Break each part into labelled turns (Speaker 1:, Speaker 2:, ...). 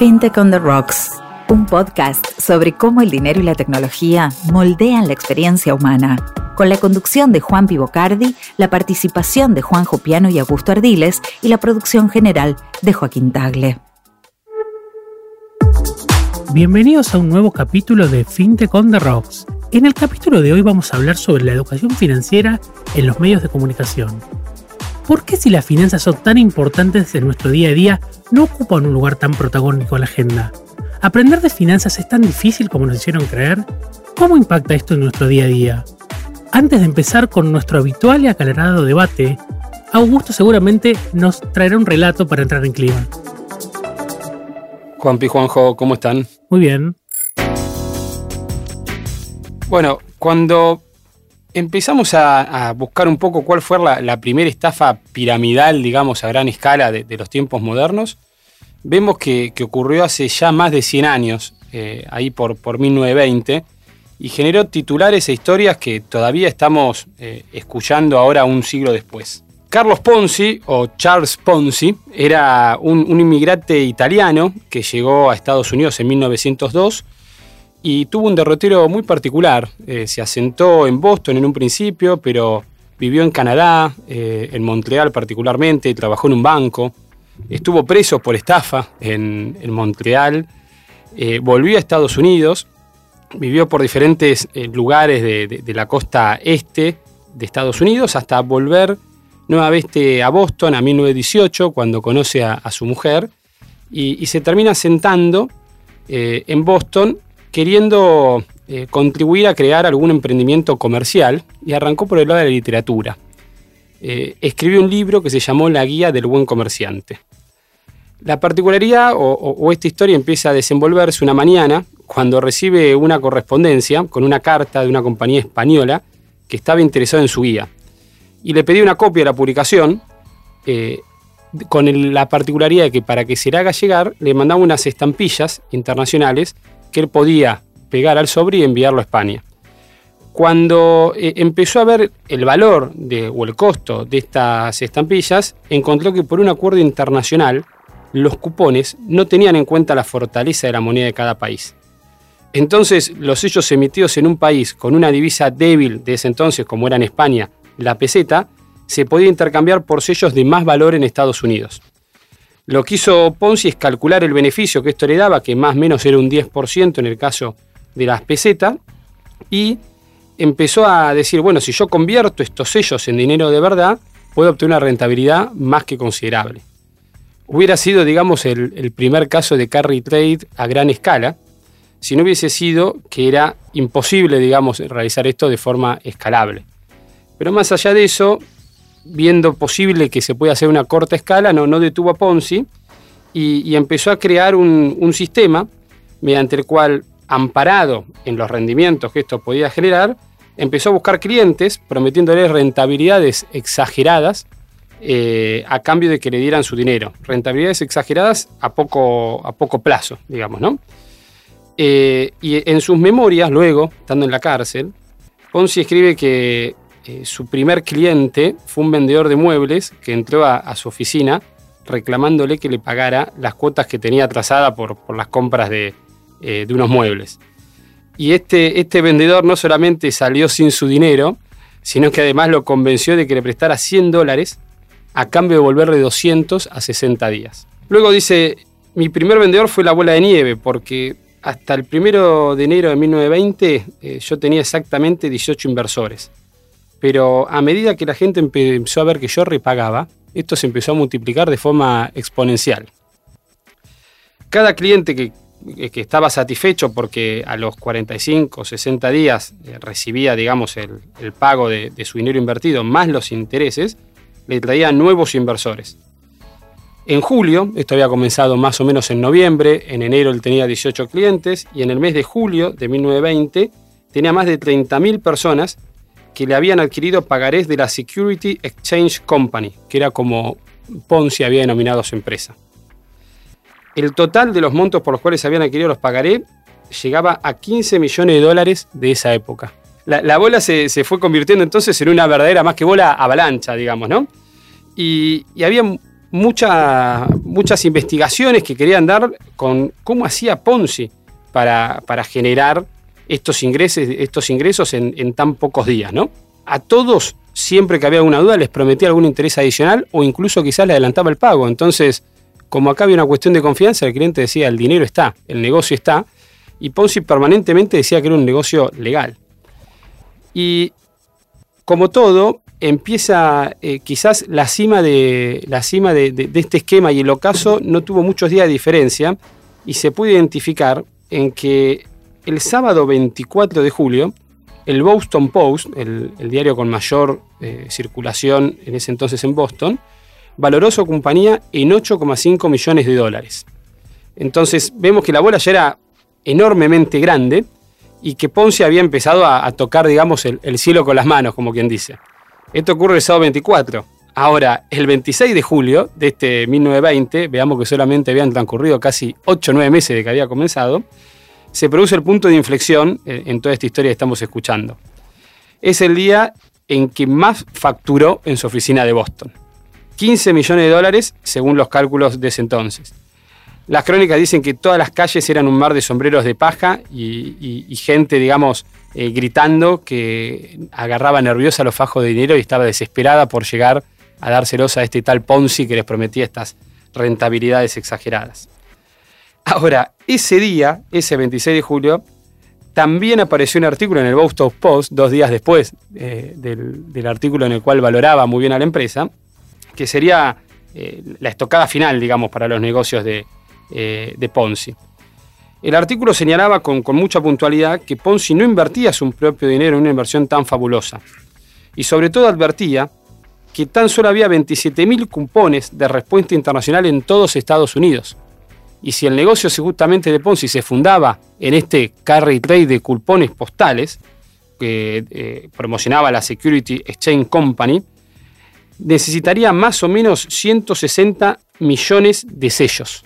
Speaker 1: FinTech on the Rocks, un podcast sobre cómo el dinero y la tecnología moldean la experiencia humana, con la conducción de Juan Pivocardi, la participación de Juan Jopiano y Augusto Ardiles y la producción general de Joaquín Tagle.
Speaker 2: Bienvenidos a un nuevo capítulo de FinTech on the Rocks. En el capítulo de hoy vamos a hablar sobre la educación financiera en los medios de comunicación. ¿Por qué si las finanzas son tan importantes en nuestro día a día no ocupan un lugar tan protagónico en la agenda? ¿Aprender de finanzas es tan difícil como nos hicieron creer? ¿Cómo impacta esto en nuestro día a día? Antes de empezar con nuestro habitual y acalorado debate, Augusto seguramente nos traerá un relato para entrar en clima.
Speaker 3: Juanpi, Juanjo, ¿cómo están?
Speaker 2: Muy bien.
Speaker 3: Bueno, cuando empezamos a, buscar un poco cuál fue la, primera estafa piramidal, digamos, a gran escala de, los tiempos modernos, vemos que, ocurrió hace ya más de 100 años, eh, ahí por, por 1920, y generó titulares e historias que todavía estamos eh, escuchando ahora un siglo después. Carlos Ponzi, o Charles Ponzi, era un, un inmigrante italiano que llegó a Estados Unidos en 1902 y tuvo un derrotero muy particular. Eh, se asentó en Boston en un principio, pero vivió en Canadá, eh, en Montreal particularmente, trabajó en un banco, estuvo preso por estafa en, Montreal, eh, volvió a Estados Unidos, vivió por diferentes lugares de, la costa este de Estados Unidos hasta volver nuevamente a Boston a 1918, cuando conoce a, su mujer, y, y, se termina sentando en Boston queriendo eh, contribuir a crear algún emprendimiento comercial y arrancó por el lado de la literatura. Eh, escribió un libro que se llamó La Guía del Buen Comerciante. La particularidad o, esta historia empieza a desenvolverse una mañana cuando recibe una correspondencia con una carta de una compañía española que estaba interesada en su guía. Y le pedí una copia de la publicación eh, con la particularidad de que para que se la haga llegar le mandaba unas estampillas internacionales que él podía pegar al sobre y enviarlo a España. Cuando eh, empezó a ver el valor de, o el costo de estas estampillas, encontró que por un acuerdo internacional los cupones no tenían en cuenta la fortaleza de la moneda de cada país. Entonces, los sellos emitidos en un país con una divisa débil de ese entonces, como era en España, la peseta, se podía intercambiar por sellos de más valor en Estados Unidos. Lo que hizo Ponzi es calcular el beneficio que esto le daba, que más o menos era un 10% en el caso de las pesetas, y empezó a decir, bueno, si yo convierto estos sellos en dinero de verdad, puedo obtener una rentabilidad más que considerable. Hubiera sido, digamos, el, el primer caso de carry trade a gran escala, si no hubiese sido que era imposible, digamos, realizar esto de forma escalable. Pero más allá de eso, viendo posible que se pueda hacer una corta escala, no, no detuvo a Ponzi y, empezó a crear un, sistema mediante el cual, amparado en los rendimientos que esto podía generar, empezó a buscar clientes prometiéndoles rentabilidades exageradas eh, a cambio de que le dieran su dinero. Rentabilidades exageradas a poco, a poco plazo, digamos, ¿no? Eh, y en sus memorias, luego, estando en la cárcel, Ponzi escribe que eh, su primer cliente fue un vendedor de muebles que entró a, su oficina reclamándole que le pagara las cuotas que tenía atrasada por, las compras de, eh, de, unos muebles. Y este, este vendedor no solamente salió sin su dinero, sino que además lo convenció de que le prestara 100 dólares a cambio de volverle 200 a 60 días. Luego dice, mi primer vendedor fue la bola de nieve, porque hasta el primero de enero de 1920 eh, yo tenía exactamente 18 inversores. Pero a medida que la gente empezó a ver que yo repagaba, esto se empezó a multiplicar de forma exponencial. Cada cliente que, estaba satisfecho porque a los 45 o 60 días eh, recibía, digamos, el, pago de, su dinero invertido más los intereses, le traía nuevos inversores. En julio, esto había comenzado más o menos en noviembre, en enero él tenía 18 clientes y en el mes de julio de 1920 tenía más de 30.000 personas que le habían adquirido pagarés de la Security Exchange Company, que era como Ponzi había denominado su empresa. El total de los montos por los cuales se habían adquirido los pagarés llegaba a 15 millones de dólares de esa época. La, bola se, fue convirtiendo entonces en una verdadera, más que bola, avalancha, digamos, ¿no? Y, había muchas investigaciones que querían dar con cómo hacía Ponzi para, generar estos ingresos, estos ingresos en, tan pocos días, ¿no? A todos, siempre que había alguna duda, les prometía algún interés adicional o incluso quizás le adelantaba el pago. Entonces, como acá había una cuestión de confianza, el cliente decía, el dinero está, el negocio está, y Ponzi permanentemente decía que era un negocio legal. Y como todo, empieza eh, quizás la cima, de, la cima de, este esquema y el ocaso no tuvo muchos días de diferencia y se puede identificar en que el sábado 24 de julio, el Boston Post, el, diario con mayor eh, circulación en ese entonces en Boston, valoró su compañía en 8,5 millones de dólares. Entonces vemos que la bola ya era enormemente grande y que Ponce había empezado a, tocar, digamos, el, cielo con las manos, como quien dice. Esto ocurre el sábado 24. Ahora, el 26 de julio de este 1920, veamos que solamente habían transcurrido casi 8 o 9 meses de que había comenzado, se produce el punto de inflexión eh, en toda esta historia que estamos escuchando. Es el día en que más facturó en su oficina de Boston. 15 millones de dólares según los cálculos de ese entonces. Las crónicas dicen que todas las calles eran un mar de sombreros de paja y, gente, digamos, eh, gritando que agarraba nerviosa los fajos de dinero y estaba desesperada por llegar a dárselos a este tal Ponzi que les prometía estas rentabilidades exageradas. Ahora, ese día, ese 26 de julio, también apareció un artículo en el Boston Post, dos días después eh, del, artículo en el cual valoraba muy bien a la empresa, que sería eh, la estocada final, digamos, para los negocios de, eh, de Ponzi. El artículo señalaba con, mucha puntualidad que Ponzi no invertía su propio dinero en una inversión tan fabulosa. Y sobre todo advertía que tan solo había 27.000 cupones de respuesta internacional en todos Estados Unidos. Y si el negocio justamente de Ponzi se fundaba en este carry trade de cupones postales, que eh, promocionaba la Security Exchange Company, necesitaría más o menos 160 millones de sellos.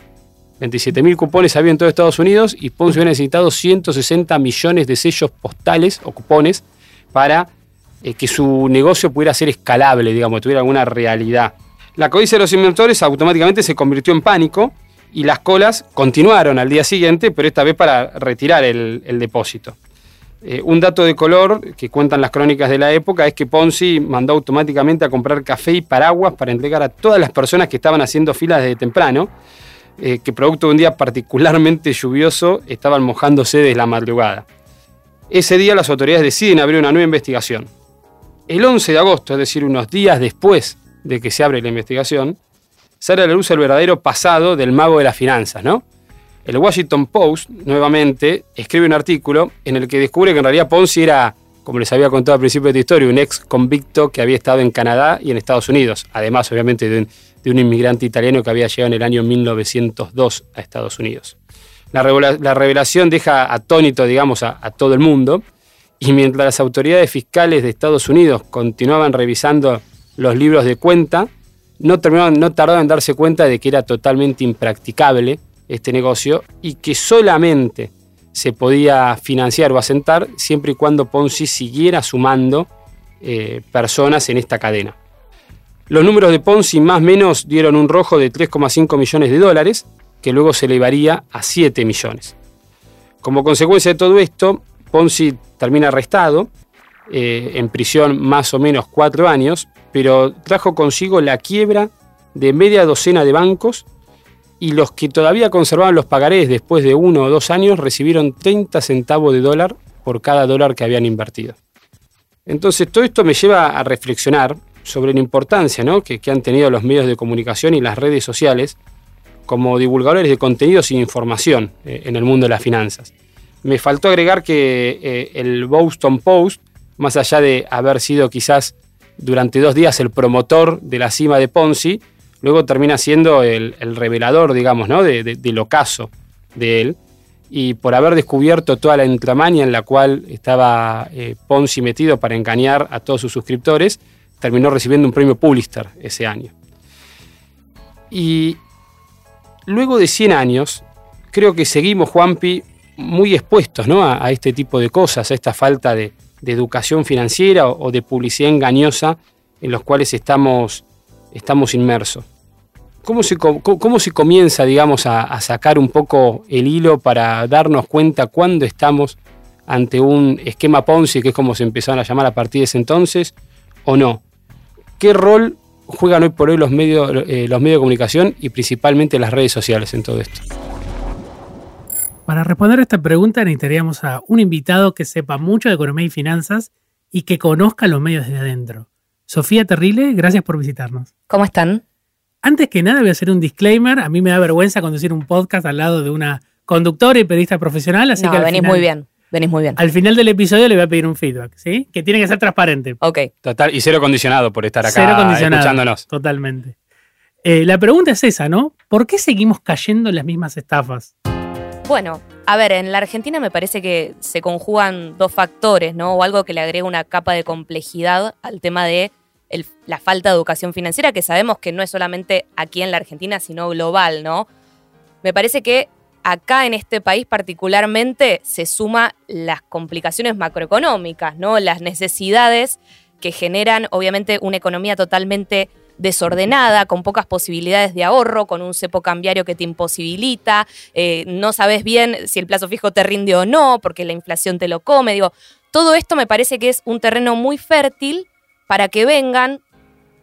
Speaker 3: 27.000 cupones había en todo Estados Unidos y Ponce había necesitado 160 millones de sellos postales o cupones para eh, que su negocio pudiera ser escalable, digamos, tuviera alguna realidad. La codicia de los inversores automáticamente se convirtió en pánico y las colas continuaron al día siguiente, pero esta vez para retirar el, depósito. Eh, un dato de color que cuentan las crónicas de la época es que Ponzi mandó automáticamente a comprar café y paraguas para entregar a todas las personas que estaban haciendo filas desde temprano eh, que producto de un día particularmente lluvioso estaban mojándose desde la madrugada. Ese día las autoridades deciden abrir una nueva investigación. El 11 de agosto, es decir, unos días después de que se abre la investigación, sale a la luz el verdadero pasado del mago de las finanzas, ¿no? El Washington Post, nuevamente, escribe un artículo en el que descubre que en realidad Ponzi era, como les había contado al principio de esta historia, un ex convicto que había estado en Canadá y en Estados Unidos, además obviamente de un, de un inmigrante italiano que había llegado en el año 1902 a Estados Unidos. La, revelación deja atónito, digamos, a, todo el mundo, y mientras las autoridades fiscales de Estados Unidos continuaban revisando los libros de cuenta, no, terminaban, no tardaron en darse cuenta de que era totalmente impracticable este negocio y que solamente se podía financiar o asentar siempre y cuando Ponzi siguiera sumando eh, personas en esta cadena. Los números de Ponzi más o menos dieron un rojo de 3,5 millones de dólares, que luego se elevaría a 7 millones. Como consecuencia de todo esto, Ponzi termina arrestado, eh, en prisión más o menos cuatro años, pero trajo consigo la quiebra de media docena de bancos y los que todavía conservaban los pagarés después de uno o dos años recibieron 30 centavos de dólar por cada dólar que habían invertido. Entonces todo esto me lleva a reflexionar sobre la importancia que, han tenido los medios de comunicación y las redes sociales como divulgadores de contenidos y información eh, en el mundo de las finanzas. Me faltó agregar que eh, el Boston Post, más allá de haber sido quizás durante dos días el promotor de la cima de Ponzi, luego termina siendo el, revelador, digamos, ¿no? de, del ocaso de él. Y por haber descubierto toda la entramaña en la cual estaba eh, Ponzi metido para engañar a todos sus suscriptores, terminó recibiendo un premio Pulitzer ese año. Y luego de 100 años, creo que seguimos, Juanpi, muy expuestos ¿no? a, este tipo de cosas, a esta falta de, educación financiera o, de publicidad engañosa en los cuales estamos, estamos inmersos. ¿Cómo se, cómo, se comienza, digamos, a, sacar un poco el hilo para darnos cuenta cuándo estamos ante un esquema Ponzi, que es como se empezaron a llamar a partir de ese entonces, o no? ¿Qué rol juegan hoy por hoy los medios, eh, los medios de comunicación y principalmente las redes sociales en todo esto?
Speaker 2: Para responder a esta pregunta necesitaríamos a un invitado que sepa mucho de economía y finanzas y que conozca los medios desde adentro. Sofía Terrible, gracias por visitarnos.
Speaker 4: ¿Cómo están?
Speaker 2: Antes que nada voy a hacer un disclaimer. A mí me da vergüenza conducir un podcast al lado de una conductora y periodista profesional, así que
Speaker 4: venís muy bien. Venís muy bien.
Speaker 2: Al final del episodio le voy a pedir un feedback, ¿sí? Que tiene que ser transparente.
Speaker 4: Ok.
Speaker 3: Total, y cero condicionado por estar acá cero condicionado, escuchándonos.
Speaker 2: Totalmente. Eh, la pregunta es esa, ¿no? ¿Por qué seguimos cayendo en las mismas estafas?
Speaker 4: Bueno, a ver, en la Argentina me parece que se conjugan dos factores, ¿no? O algo que le agrega una capa de complejidad al tema de la falta de educación financiera, que sabemos que no es solamente aquí en la Argentina, sino global, ¿no? Me parece que acá en este país particularmente se suma las complicaciones macroeconómicas, ¿no? Las necesidades que generan obviamente una economía totalmente desordenada, con pocas posibilidades de ahorro, con un cepo cambiario que te imposibilita, eh, no sabes bien si el plazo fijo te rinde o no, porque la inflación te lo come. Digo, todo esto me parece que es un terreno muy fértil para que vengan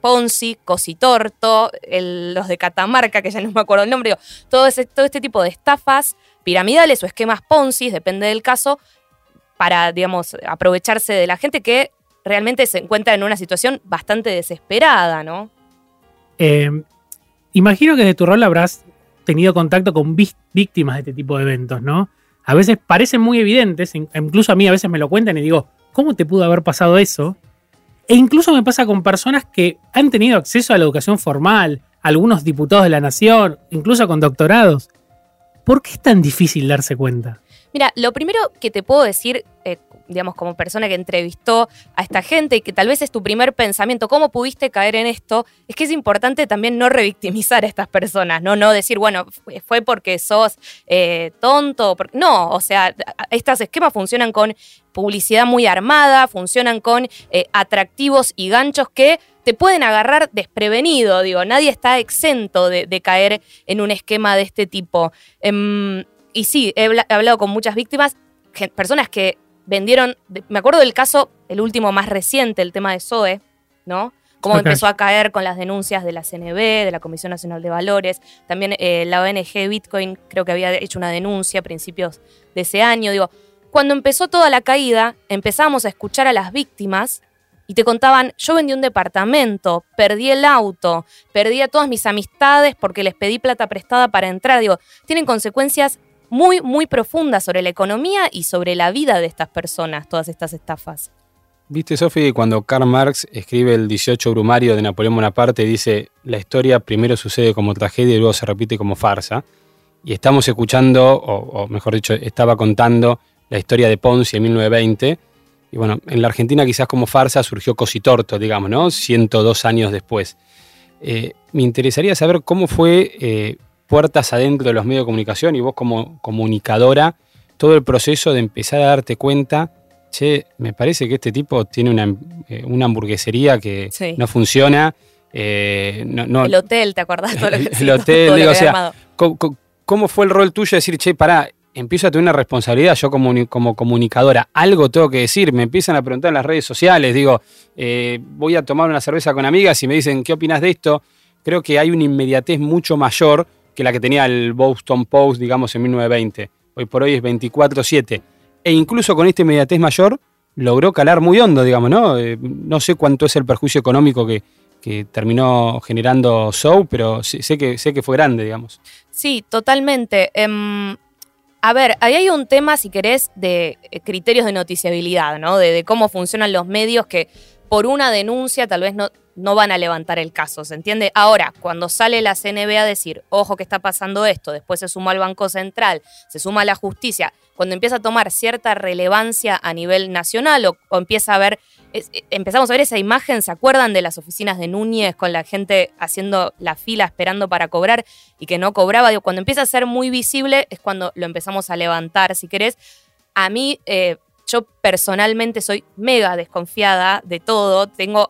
Speaker 4: Ponzi, Cositorto, los de Catamarca, que ya no me acuerdo el nombre, todo, todo este tipo de estafas piramidales o esquemas Ponzi, depende del caso, para, digamos, aprovecharse de la gente que realmente se encuentra en una situación bastante desesperada, ¿no?
Speaker 2: Eh, imagino que de tu rol habrás tenido contacto con víctimas de este tipo de eventos, ¿no? A veces parecen muy evidentes, incluso a mí a veces me lo cuentan y digo, ¿cómo te pudo haber pasado eso? E incluso me pasa con personas que han tenido acceso a la educación formal, algunos diputados de la nación, incluso con doctorados. ¿Por qué es tan difícil darse cuenta?
Speaker 4: Mira, lo primero que te puedo decir, eh, digamos, como persona que entrevistó a esta gente y que tal vez es tu primer pensamiento, ¿cómo pudiste caer en esto? Es que es importante también no revictimizar a estas personas, ¿no? No decir, bueno, fue porque sos eh, tonto. No, o sea, estos esquemas funcionan con publicidad muy armada, funcionan con eh, atractivos y ganchos que te pueden agarrar desprevenido, digo, nadie está exento de, caer en un esquema de este tipo. Em, y sí, he, hablado con muchas víctimas, personas que vendieron, me acuerdo del caso, el último más reciente, el tema de SOE, ¿no? Cómo empezó a caer con las denuncias de la CNB, de la Comisión Nacional de Valores. También eh, la ONG Bitcoin creo que había hecho una denuncia a principios de ese año. Digo, cuando empezó toda la caída, empezamos a escuchar a las víctimas y te contaban, yo vendí un departamento, perdí el auto, perdí a todas mis amistades porque les pedí plata prestada para entrar. Digo, tienen consecuencias muy, muy profunda sobre la economía y sobre la vida de estas personas, todas estas estafas.
Speaker 3: Viste, Sofi, cuando Karl Marx escribe el 18 Brumario de Napoleón Bonaparte, dice, la historia primero sucede como tragedia y luego se repite como farsa. Y estamos escuchando, o, mejor dicho, estaba contando la historia de Ponzi en 1920. Y bueno, en la Argentina quizás como farsa surgió Cositorto, digamos, ¿no? 102 años después. Eh, me interesaría saber cómo fue eh, puertas adentro de los medios de comunicación y vos como comunicadora, todo el proceso de empezar a darte cuenta, che, me parece que este tipo tiene una, eh, hamburguesería que no funciona.
Speaker 4: Eh, el hotel, ¿te acordás?
Speaker 3: el hotel, digo, o sea, ¿cómo, fue el rol tuyo de decir, che, pará, empiezo a tener una responsabilidad yo como, como comunicadora, algo tengo que decir, me empiezan a preguntar en las redes sociales, digo, eh, voy a tomar una cerveza con amigas y me dicen, ¿qué opinas de esto? Creo que hay una inmediatez mucho mayor que la que tenía el Boston Post, digamos, en 1920. Hoy por hoy es 24-7. E incluso con este inmediatez mayor logró calar muy hondo, digamos, ¿no? Eh, no sé cuánto es el perjuicio económico que, terminó generando Show, pero sé, que, sé que fue grande, digamos.
Speaker 4: Sí, totalmente. Em, a ver, ahí hay un tema, si querés, de criterios de noticiabilidad, ¿no? De, cómo funcionan los medios que por una denuncia tal vez no, no van a levantar el caso, ¿se entiende? Ahora, cuando sale la CNB a decir, ojo que está pasando esto, después se suma al Banco Central, se suma a la justicia, cuando empieza a tomar cierta relevancia a nivel nacional o, empieza a ver, eh, empezamos a ver esa imagen, ¿se acuerdan de las oficinas de Núñez con la gente haciendo la fila esperando para cobrar y que no cobraba? Cuando empieza a ser muy visible es cuando lo empezamos a levantar, si querés. A mí... Eh, yo personalmente soy mega desconfiada de todo. Tengo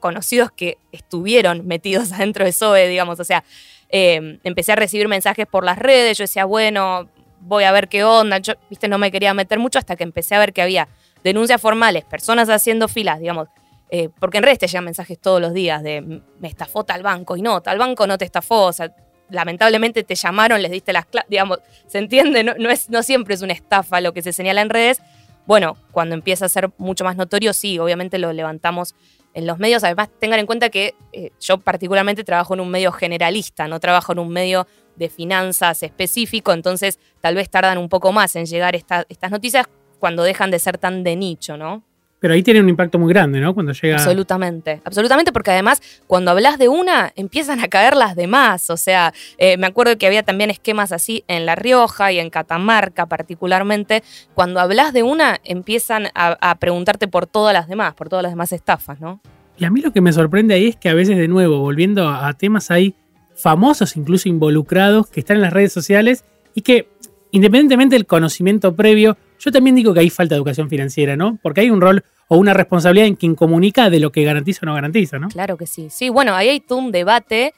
Speaker 4: conocidos que estuvieron metidos adentro de SOE, digamos, o sea, eh, empecé a recibir mensajes por las redes, yo decía, bueno, voy a ver qué onda, yo, viste, no me quería meter mucho hasta que empecé a ver que había denuncias formales, personas haciendo filas, digamos, eh, porque en redes te llegan mensajes todos los días de me estafó tal banco y no, tal banco no te estafó, o sea, lamentablemente te llamaron, les diste las clases, digamos, ¿se entiende? No, es, no siempre es una estafa lo que se señala en redes. Bueno, cuando empieza a ser mucho más notorio, sí, obviamente lo levantamos en los medios. Además, tengan en cuenta que eh, yo particularmente trabajo en un medio generalista, no trabajo en un medio de finanzas específico, entonces tal vez tardan un poco más en llegar estas noticias cuando dejan de ser tan de nicho, ¿no?
Speaker 2: Pero ahí tiene un impacto muy grande, ¿no? Cuando llega.
Speaker 4: Absolutamente, absolutamente, porque además cuando hablas de una, empiezan a caer las demás. O sea, eh, me acuerdo que había también esquemas así en La Rioja y en Catamarca, particularmente. Cuando hablas de una, empiezan a, preguntarte por todas las demás, por todas las demás estafas, ¿no?
Speaker 2: Y a mí lo que me sorprende ahí es que a veces, de nuevo, volviendo a temas ahí famosos, incluso involucrados, que están en las redes sociales y que, independientemente del conocimiento previo, yo también digo que hay falta de educación financiera, ¿no? Porque hay un rol o una responsabilidad en quien comunica de lo que garantiza o no garantiza, ¿no?
Speaker 4: Claro que sí. Sí, bueno, ahí hay todo un debate.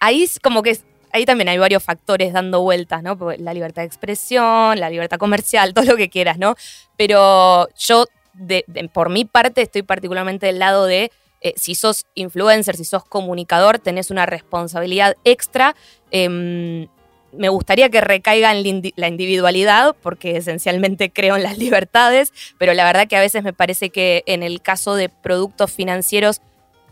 Speaker 4: Ahí es como que ahí también hay varios factores dando vueltas, ¿no? La libertad de expresión, la libertad comercial, todo lo que quieras, ¿no? Pero yo, por mi parte, estoy particularmente del lado de eh, si sos influencer, si sos comunicador, tenés una responsabilidad extra. Em, me gustaría que recaiga en la individualidad, porque esencialmente creo en las libertades, pero la verdad que a veces me parece que en el caso de productos financieros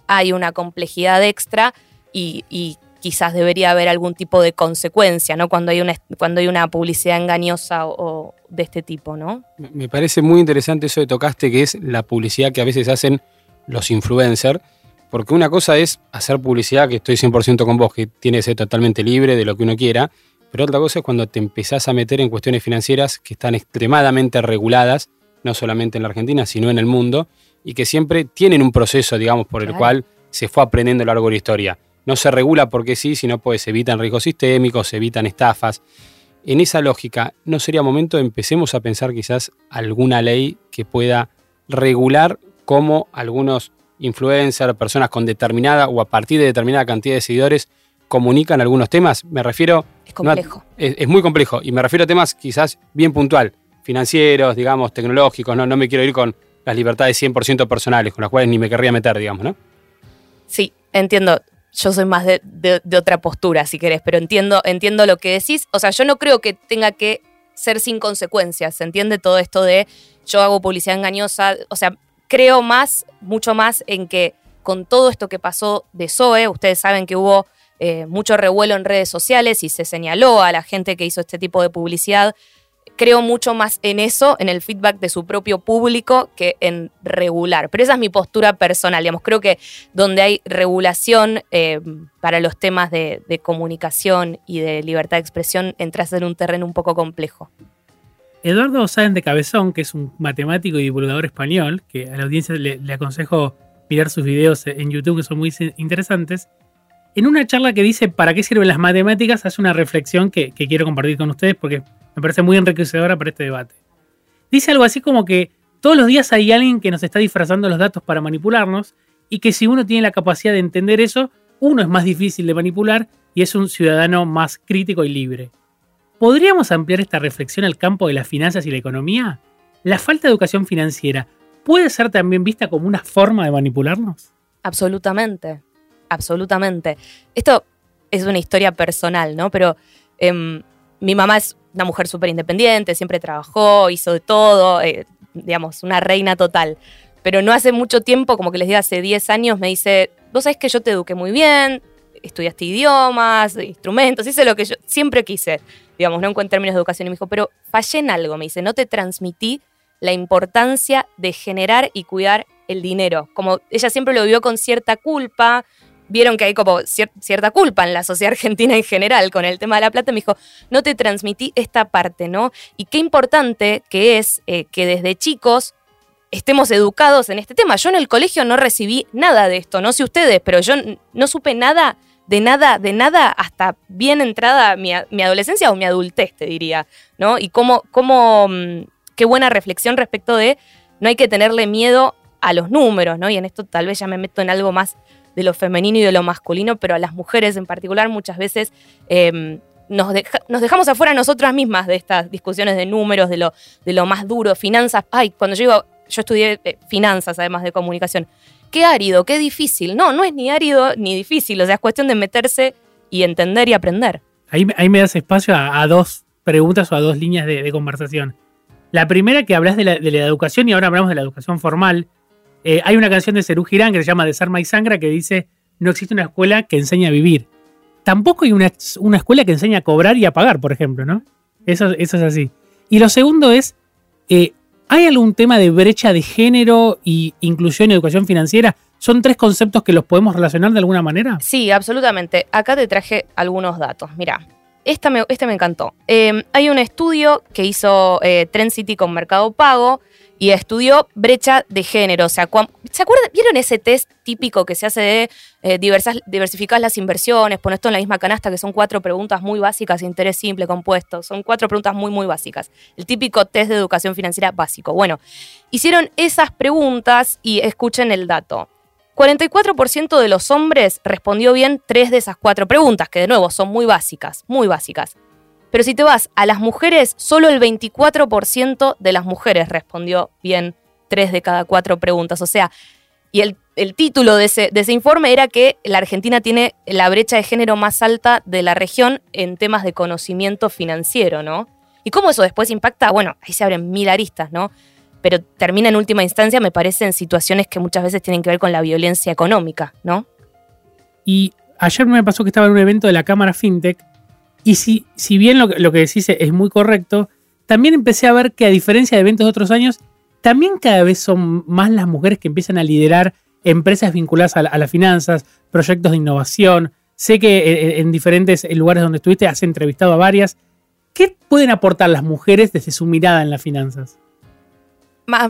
Speaker 4: hay una complejidad extra y, quizás debería haber algún tipo de consecuencia, ¿no? Cuando hay una, cuando hay una publicidad engañosa o, de este tipo, ¿no?
Speaker 3: Me parece muy interesante eso que tocaste, que es la publicidad que a veces hacen los influencers, porque una cosa es hacer publicidad, que estoy 100% con vos, que tiene que ser totalmente libre de lo que uno quiera, pero otra cosa es cuando te empezás a meter en cuestiones financieras que están extremadamente reguladas, no solamente en la Argentina, sino en el mundo, y que siempre tienen un proceso, digamos, por el cual se fue aprendiendo a lo largo de la historia. No se regula porque sí, sino pues se evitan riesgos sistémicos, se evitan estafas. En esa lógica, ¿no sería momento empecemos a pensar quizás alguna ley que pueda regular cómo algunos influencers, personas con determinada o a partir de determinada cantidad de seguidores comunican algunos temas. Me refiero.
Speaker 4: Es complejo.
Speaker 3: es, muy complejo. Y me refiero a temas quizás bien puntual, financieros, digamos, tecnológicos. No, no me quiero ir con las libertades 100% personales, con las cuales ni me querría meter, digamos, ¿no?
Speaker 4: Sí, entiendo. Yo soy más de, otra postura, si querés, pero entiendo, entiendo lo que decís. O sea, yo no creo que tenga que ser sin consecuencias. ¿Se entiende todo esto de yo hago publicidad engañosa? O sea, creo más, mucho más en que con todo esto que pasó de Zoe, ustedes saben que hubo eh, mucho revuelo en redes sociales y se señaló a la gente que hizo este tipo de publicidad. Creo mucho más en eso, en el feedback de su propio público, que en regular. Pero esa es mi postura personal. Digamos, creo que donde hay regulación eh, para los temas de, comunicación y de libertad de expresión, entras en un terreno un poco complejo.
Speaker 2: Eduardo Sáenz de Cabezón, que es un matemático y divulgador español, que a la audiencia le aconsejo mirar sus videos en YouTube, que son muy interesantes, en una charla que dice ¿Para qué sirven las matemáticas? hace una reflexión que, quiero compartir con ustedes porque me parece muy enriquecedora para este debate. Dice algo así como que todos los días hay alguien que nos está disfrazando los datos para manipularnos y que si uno tiene la capacidad de entender eso, uno es más difícil de manipular y es un ciudadano más crítico y libre. ¿Podríamos ampliar esta reflexión al campo de las finanzas y la economía? ¿La falta de educación financiera puede ser también vista como una forma de manipularnos?
Speaker 4: Absolutamente absolutamente. Esto es una historia personal, ¿no? Pero em, mi mamá es una mujer súper independiente, siempre trabajó, hizo de todo, eh, digamos, una reina total. Pero no hace mucho tiempo, como que les digo, hace 10 años, me dice, vos sabés que yo te eduqué muy bien, estudiaste idiomas, instrumentos, hice lo que yo siempre quise, digamos, no en términos de educación. Y me dijo, pero fallé en algo, me dice, no te transmití la importancia de generar y cuidar el dinero. Como ella siempre lo vio con cierta culpa, vieron que hay como cierta culpa en la sociedad argentina en general con el tema de la plata, me dijo, no te transmití esta parte, ¿no? Y qué importante que es eh, que desde chicos estemos educados en este tema. Yo en el colegio no recibí nada de esto, no sé ustedes, pero yo no supe nada de nada, de nada hasta bien entrada mi, mi adolescencia o mi adultez, te diría, ¿no? Y cómo, cómo, mm, qué buena reflexión respecto de no hay que tenerle miedo a los números, ¿no? Y en esto tal vez ya me meto en algo más de lo femenino y de lo masculino, pero a las mujeres en particular muchas veces em, nos, nos, dejamos afuera nosotras mismas de estas discusiones de números, de lo, de lo más duro, finanzas. Ay, cuando yo yo estudié eh, finanzas además de comunicación. Qué árido, qué difícil. No, no es ni árido ni difícil, o sea, es cuestión de meterse y entender y aprender.
Speaker 2: Ahí, ahí me das espacio a, dos preguntas o a dos líneas de, conversación. La primera que hablas de la, de la, educación y ahora hablamos de la educación formal. Eh, hay una canción de Cerú Girán que se llama Desarma y Sangra que dice, no existe una escuela que enseñe a vivir tampoco hay una, escuela que enseña a cobrar y a pagar, por ejemplo, ¿no? Eso, eso es así. Y lo segundo es, eh, ¿hay algún tema de brecha de género y inclusión y educación financiera? ¿Son tres conceptos que los podemos relacionar de alguna manera?
Speaker 4: Sí, absolutamente. Acá te traje algunos datos. Este me, este me encantó. Eh, hay un estudio que hizo eh, Trend City con Mercado Pago y estudió brecha de género. O sea, ¿se acuerdan? ¿Vieron ese test típico que se hace de eh, diversificar las inversiones, poner esto en la misma canasta, que son cuatro preguntas muy básicas, interés simple, compuesto? Son cuatro preguntas muy, muy básicas. El típico test de educación financiera básico. Bueno, hicieron esas preguntas y escuchen el dato. 44% de los hombres respondió bien tres de esas cuatro preguntas, que de nuevo son muy básicas, muy básicas. Pero si te vas a las mujeres, solo el 24% de las mujeres respondió bien tres de cada cuatro preguntas. O sea, y el, título de ese, de ese, informe era que la Argentina tiene la brecha de género más alta de la región en temas de conocimiento financiero, ¿no? ¿Y cómo eso después impacta? Bueno, ahí se abren mil aristas, ¿no? Pero termina en última instancia, me parece, en situaciones que muchas veces tienen que ver con la violencia económica, ¿no?
Speaker 2: Y ayer me pasó que estaba en un evento de la Cámara FinTech y si, si bien lo, lo que decís es muy correcto, también empecé a ver que a diferencia de eventos de otros años, también cada vez son más las mujeres que empiezan a liderar empresas vinculadas a, las finanzas, proyectos de innovación. Sé que eh, en diferentes lugares donde estuviste has entrevistado a varias. ¿Qué pueden aportar las mujeres desde su mirada en las finanzas?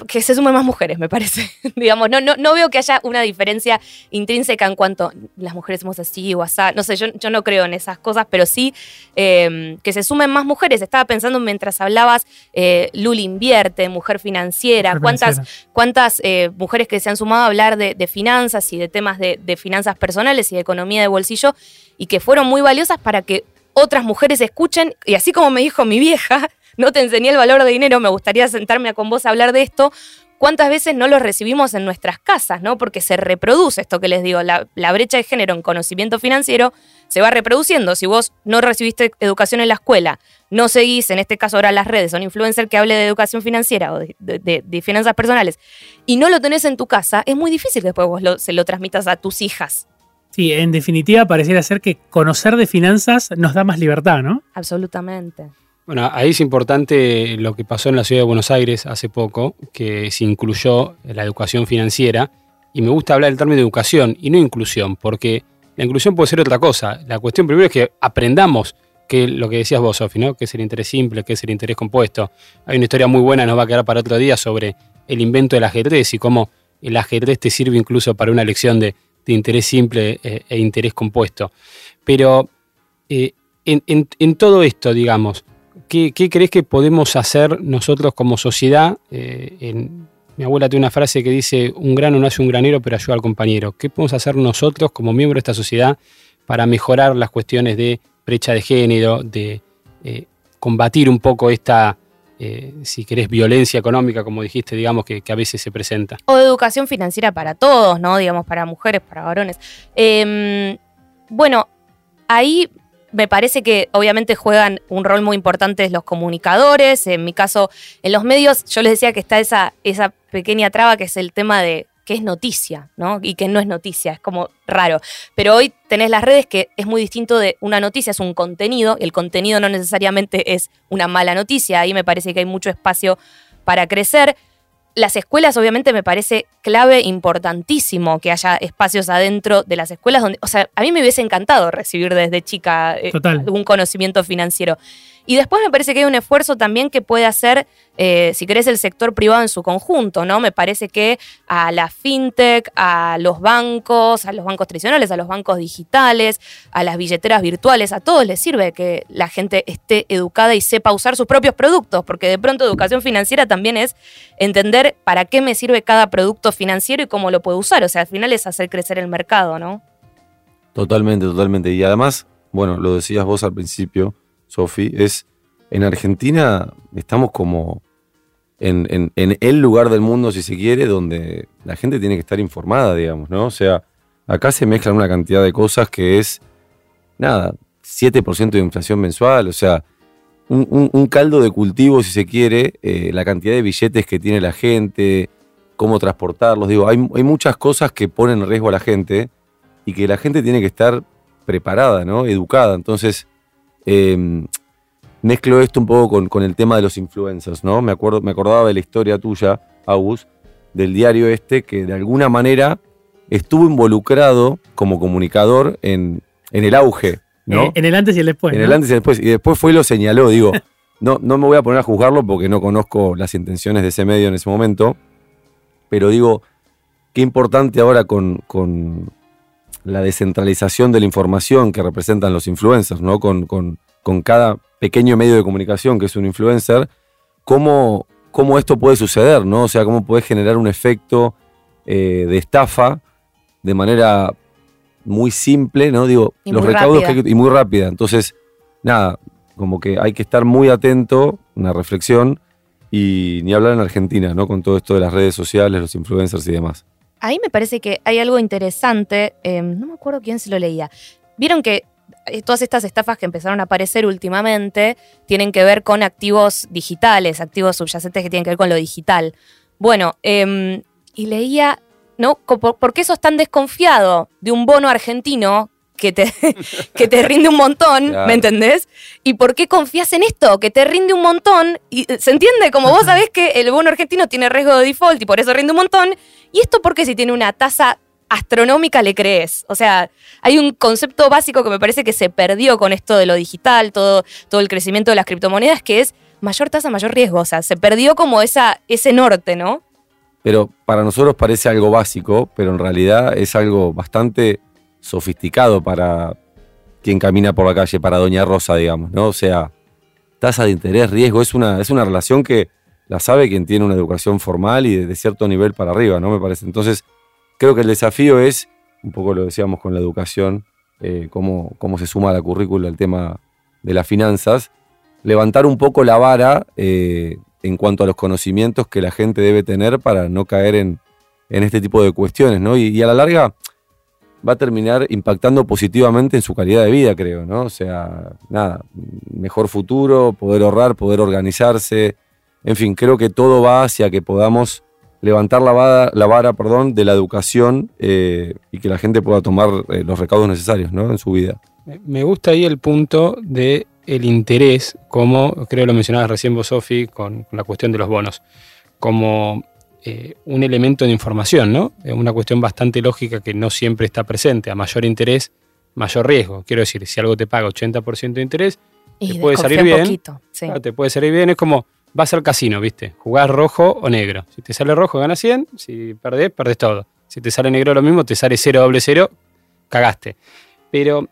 Speaker 4: Que se sumen más mujeres, me parece. Digamos, no, no, no veo que haya una diferencia intrínseca en cuanto las mujeres somos así o así. No sé, yo, yo no creo en esas cosas, pero sí em, que se sumen más mujeres. Estaba pensando mientras hablabas, eh, Luli invierte, mujer financiera, cuántas, cuántas eh, mujeres que se han sumado a hablar de, finanzas y de temas de, de finanzas personales y de economía de bolsillo y que fueron muy valiosas para que otras mujeres escuchen, y así como me dijo mi vieja, no te enseñé el valor de dinero, me gustaría sentarme con vos a hablar de esto. ¿Cuántas veces no lo recibimos en nuestras casas, no? Porque se reproduce esto que les digo, la, brecha de género en conocimiento financiero se va reproduciendo. Si vos no recibiste educación en la escuela, no seguís, en este caso ahora las redes, un influencer que hable de educación financiera o de, finanzas personales, y no lo tenés en tu casa, es muy difícil que después vos se lo transmitas a tus hijas.
Speaker 2: Sí, en definitiva pareciera ser que conocer de finanzas nos da más libertad, ¿no?
Speaker 4: Absolutamente.
Speaker 3: Bueno, ahí es importante lo que pasó en la ciudad de Buenos Aires hace poco, que se incluyó la educación financiera. Y me gusta hablar del término de educación y no inclusión, porque la inclusión puede ser otra cosa. La cuestión primero es que aprendamos que lo que decías vos, Sofi, ¿no? que es el interés simple, que es el interés compuesto. Hay una historia muy buena, nos va a quedar para otro día, sobre el invento del ajedrez y cómo el ajedrez te sirve incluso para una lección de, interés simple eh, e, interés compuesto. Pero eh, en todo esto, digamos, ¿qué, crees que podemos hacer nosotros como sociedad? Eh, mi abuela tiene una frase que dice, un grano no hace un granero, pero ayuda al compañero. ¿Qué podemos hacer nosotros como miembros de esta sociedad para mejorar las cuestiones de brecha de género, de eh, combatir un poco esta, eh, si querés, violencia económica, como dijiste, digamos, que, que, a veces se presenta?
Speaker 4: O educación financiera para todos, ¿no? Digamos, para mujeres, para varones. Em, bueno, ahí me parece que obviamente juegan un rol muy importante los comunicadores. En mi caso, en los medios, yo les decía que está esa, esa pequeña traba que es el tema de qué es noticia, ¿no? Y qué no es noticia, es como raro. Pero hoy tenés las redes que es muy distinto de una noticia, es un contenido, y el contenido no necesariamente es una mala noticia. Ahí me parece que hay mucho espacio para crecer las escuelas, obviamente, me parece clave, importantísimo que haya espacios adentro de las escuelas donde, o sea, a mí me hubiese encantado recibir desde chica eh, un conocimiento financiero. Y después me parece que hay un esfuerzo también que puede hacer, eh, si querés, el sector privado en su conjunto, ¿no? Me parece que a la fintech, a los bancos, a los bancos tradicionales, a los bancos digitales, a las billeteras virtuales, a todos les sirve que la gente esté educada y sepa usar sus propios productos, porque de pronto educación financiera también es entender para qué me sirve cada producto financiero y cómo lo puedo usar. O sea, al final es hacer crecer el mercado, ¿no?
Speaker 5: Totalmente, totalmente. Y además, bueno, lo decías vos al principio, Sofi, es en Argentina estamos como en, el lugar del mundo, si se quiere, donde la gente tiene que estar informada, digamos, ¿no? O sea, acá se mezclan una cantidad de cosas que es, nada, 7% de inflación mensual, o sea, un, caldo de cultivo, si se quiere, eh, la cantidad de billetes que tiene la gente, cómo transportarlos, digo, hay, hay muchas cosas que ponen en riesgo a la gente y que la gente tiene que estar preparada, ¿no? Educada. Entonces, em, mezclo esto un poco con, el tema de los influencers, ¿no? Me, acuerdo, me acordaba de la historia tuya, Agus, del diario este, que de alguna manera estuvo involucrado como comunicador en, el auge, ¿no?
Speaker 2: En el antes y el después.
Speaker 5: En el antes y el después. Y después fue y lo señaló, digo, no, no me voy a poner a juzgarlo porque no conozco las intenciones de ese medio en ese momento, pero digo, qué importante ahora con la descentralización de la información que representan los influencers, ¿no? Con, cada pequeño medio de comunicación que es un influencer, cómo, cómo esto puede suceder, ¿no? O sea, cómo puede generar un efecto eh, de estafa de manera muy simple, ¿no? Digo, los recaudos y muy rápida. Entonces, nada, como que hay que estar muy atento, una reflexión, y ni hablar en Argentina, ¿no? Con todo esto de las redes sociales, los influencers y demás
Speaker 4: ahí me parece que hay algo interesante, em, no me acuerdo quién se lo leía. Vieron que eh, todas estas estafas que empezaron a aparecer últimamente tienen que ver con activos digitales, activos subyacentes que tienen que ver con lo digital. Bueno, em, y leía, ¿no? ¿Por qué sos tan desconfiado de un bono argentino que te, que te rinde un montón, ¿me entendés? ¿Y por qué confías en esto? Que te rinde un montón. Y, eh, ¿Se entiende? Como vos sabés que el bono argentino tiene riesgo de default y por eso rinde un montón. ¿Y esto por qué si tiene una tasa astronómica le crees? O sea, hay un concepto básico que me parece que se perdió con esto de lo digital, todo, todo el crecimiento de las criptomonedas, que es mayor tasa, mayor riesgo. O sea, se perdió como esa, ese norte, ¿no?
Speaker 5: Pero para nosotros parece algo básico, pero en realidad es algo bastante sofisticado para quien camina por la calle, para Doña Rosa, digamos, ¿no? O sea, tasa de interés, riesgo, es una, es una relación que la sabe quien tiene una educación formal y de, cierto nivel para arriba, ¿no? Me parece. Entonces, creo que el desafío es, un poco lo decíamos con la educación, eh, cómo, cómo, se suma a la currícula el tema de las finanzas, levantar un poco la vara eh, en cuanto a los conocimientos que la gente debe tener para no caer en, este tipo de cuestiones, ¿no? y a la larga, va a terminar impactando positivamente en su calidad de vida, creo, ¿no? O sea, nada, mejor futuro, poder ahorrar, poder organizarse, en fin, creo que todo va hacia que podamos levantar la vara, la vara perdón, de la educación eh, y que la gente pueda tomar eh, los recaudos necesarios ¿no? en su vida.
Speaker 3: Me gusta ahí el punto de el interés, como creo lo mencionabas recién vos, Sofi, con, la cuestión de los bonos, como eh, un elemento de información, ¿no? Es una cuestión bastante lógica que no siempre está presente. A mayor interés, mayor riesgo. Quiero decir, si algo te paga 80% de interés, te puede salir bien. te puede salir bien. Es como vas al casino, ¿viste? Jugás rojo o negro. Si te sale rojo, ganas 100. Si perdés, perdés todo. Si te sale negro lo mismo, te sale 0 doble 0, cagaste. Pero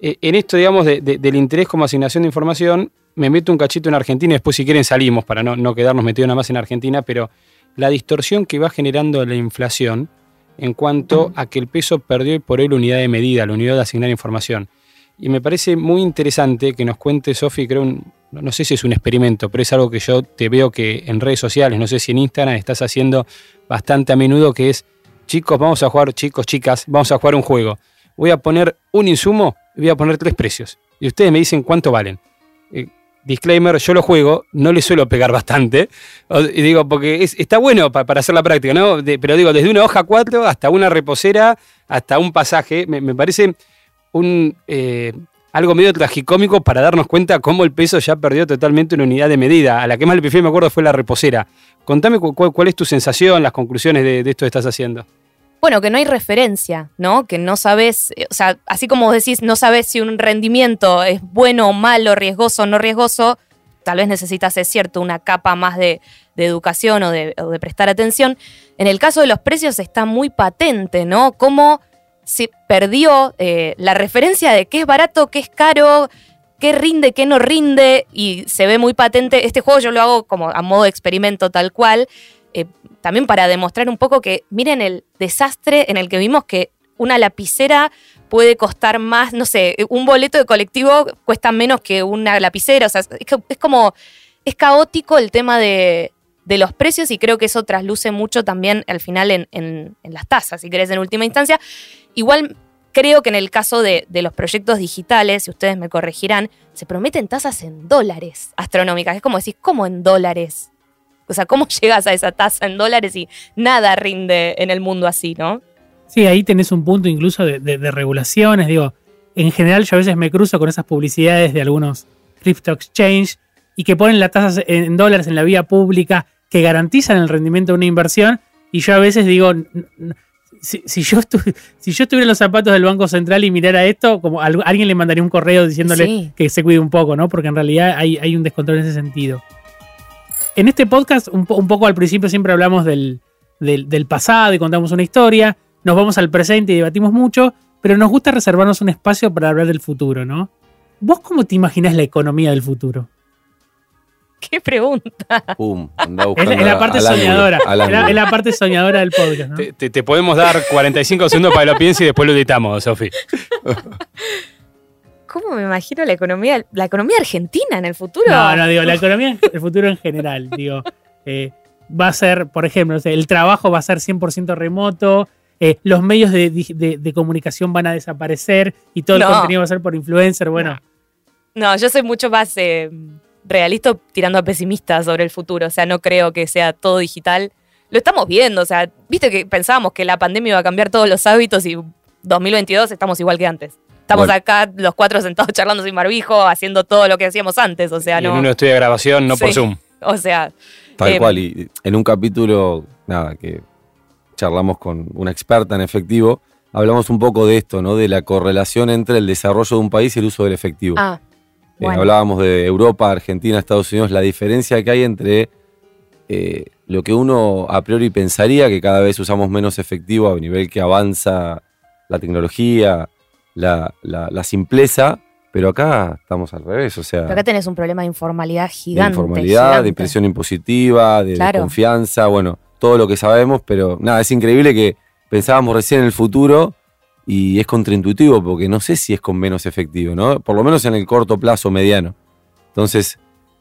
Speaker 3: eh, en esto, digamos, del interés como asignación de información, me meto un cachito en Argentina y después si quieren salimos para no, no quedarnos metidos nada más en Argentina, pero la distorsión que va generando la inflación en cuanto a que el peso perdió por él la unidad de medida, la unidad de asignar información. Y me parece muy interesante que nos cuente, Sofi, creo, no sé si es un experimento, pero es algo que yo te veo que en redes sociales, no sé si en Instagram estás haciendo bastante a menudo, que es, chicos, vamos a jugar, chicos, chicas, vamos a jugar un juego. Voy a poner un insumo y voy a poner tres precios. Y ustedes me dicen cuánto valen. Eh, disclaimer, yo lo juego, no le suelo pegar bastante. Y digo, porque está bueno para hacer la práctica, ¿no? pero digo, desde una hoja 4 hasta una reposera, hasta un pasaje, me, parece un, eh, algo medio tragicómico para darnos cuenta cómo el peso ya perdió totalmente una unidad de medida. A la que más le prefiero, me acuerdo, fue la reposera. Contame cuál, es tu sensación, las conclusiones de, esto que estás haciendo.
Speaker 4: bueno, que no hay referencia, ¿no? Que no sabes, eh, o sea, así como decís, no sabes si un rendimiento es bueno o malo, riesgoso o no riesgoso, tal vez necesitas, es cierto, una capa más de, educación o de, o de prestar atención. En el caso de los precios está muy patente, ¿no? Cómo se perdió eh, la referencia de qué es barato, qué es caro, qué rinde, qué no rinde, y se ve muy patente. Este juego yo lo hago como a modo de experimento tal cual, eh, también para demostrar un poco que miren el desastre en el que vimos que una lapicera puede costar más, no sé, un boleto de colectivo cuesta menos que una lapicera, o sea, es, como, es caótico el tema de, de los precios y creo que eso trasluce mucho también al final en, en- en las tasas, si querés, en última instancia. Igual creo que en el caso de, los proyectos digitales, si ustedes me corregirán, se prometen tasas en dólares astronómicas. Es como decir, ¿cómo en dólares? O sea, ¿cómo llegas a esa tasa en dólares y nada rinde en el mundo así, no?
Speaker 2: Sí, ahí tenés un punto incluso de, de- regulaciones. Digo, en general yo a veces me cruzo con esas publicidades de algunos crypto exchange y que ponen las tasas en, dólares en la vía pública que garantizan el rendimiento de una inversión. Y yo a veces digo, si, si yo, estu- si yo estuviera en los zapatos del Banco Central y mirara esto, como al- alguien le mandaría un correo diciéndole
Speaker 4: Sí.
Speaker 2: que se cuide un poco, ¿no? Porque en realidad hay, hay un descontrol en ese sentido. En este podcast, un, po- un poco al principio siempre hablamos del, del, del pasado y contamos una historia, nos vamos al presente y debatimos mucho, pero nos gusta reservarnos un espacio para hablar del futuro, ¿no? ¿Vos cómo te imaginas la economía del futuro?
Speaker 4: ¿Qué pregunta?
Speaker 5: Pum,
Speaker 2: Es
Speaker 5: buscando
Speaker 2: la, es la parte
Speaker 5: al
Speaker 2: soñadora.
Speaker 5: al
Speaker 2: Es la,
Speaker 5: ángulo.
Speaker 2: es la parte soñadora del podcast, ¿no?
Speaker 3: Te, te- te podemos dar 45 segundos para que lo pienses y después lo editamos, Sofi.
Speaker 4: ¿Cómo me imagino la economía, la economía argentina en el futuro?
Speaker 2: No, no, digo, la economía, el futuro en general, digo, eh, va a ser, por ejemplo, el trabajo va a ser 100% remoto, eh, los medios de, de- de comunicación van a desaparecer y todo el contenido va a ser por influencer, bueno.
Speaker 4: No, yo soy mucho más eh, realista tirando a pesimista sobre el futuro. O sea, no creo que sea todo digital. Lo estamos viendo. O sea, viste que pensábamos que la pandemia iba a cambiar todos los hábitos y 2022 estamos igual que antes. Estamos
Speaker 5: Bueno.
Speaker 4: acá los cuatro sentados charlando sin barbijo, haciendo todo lo que hacíamos antes. O sea,
Speaker 3: Y en
Speaker 4: no.
Speaker 3: un estudio de grabación, no por. Zoom.
Speaker 4: O sea,
Speaker 5: Tal
Speaker 4: Eh,
Speaker 5: cual, y en un capítulo, nada, que charlamos con una experta en efectivo, hablamos un poco de esto, ¿no? De la correlación entre el desarrollo de un país y el uso del efectivo.
Speaker 4: ah,
Speaker 5: Eh,
Speaker 4: bueno.
Speaker 5: hablábamos de Europa, Argentina, Estados Unidos, la diferencia que hay entre eh, lo que uno a priori pensaría, que cada vez usamos menos efectivo a nivel que avanza la tecnología, la, la- la simpleza, pero acá estamos al revés, o sea,
Speaker 4: Pero acá tenés un problema de informalidad
Speaker 5: de
Speaker 4: gigante.
Speaker 5: informalidad,
Speaker 4: gigante.
Speaker 5: de presión impositiva, de
Speaker 4: Claro.
Speaker 5: confianza, bueno, todo lo que sabemos, pero nada, es increíble que pensábamos recién en el futuro y es contraintuitivo porque no sé si es con menos efectivo, ¿no? Por lo menos en el corto plazo mediano. Entonces,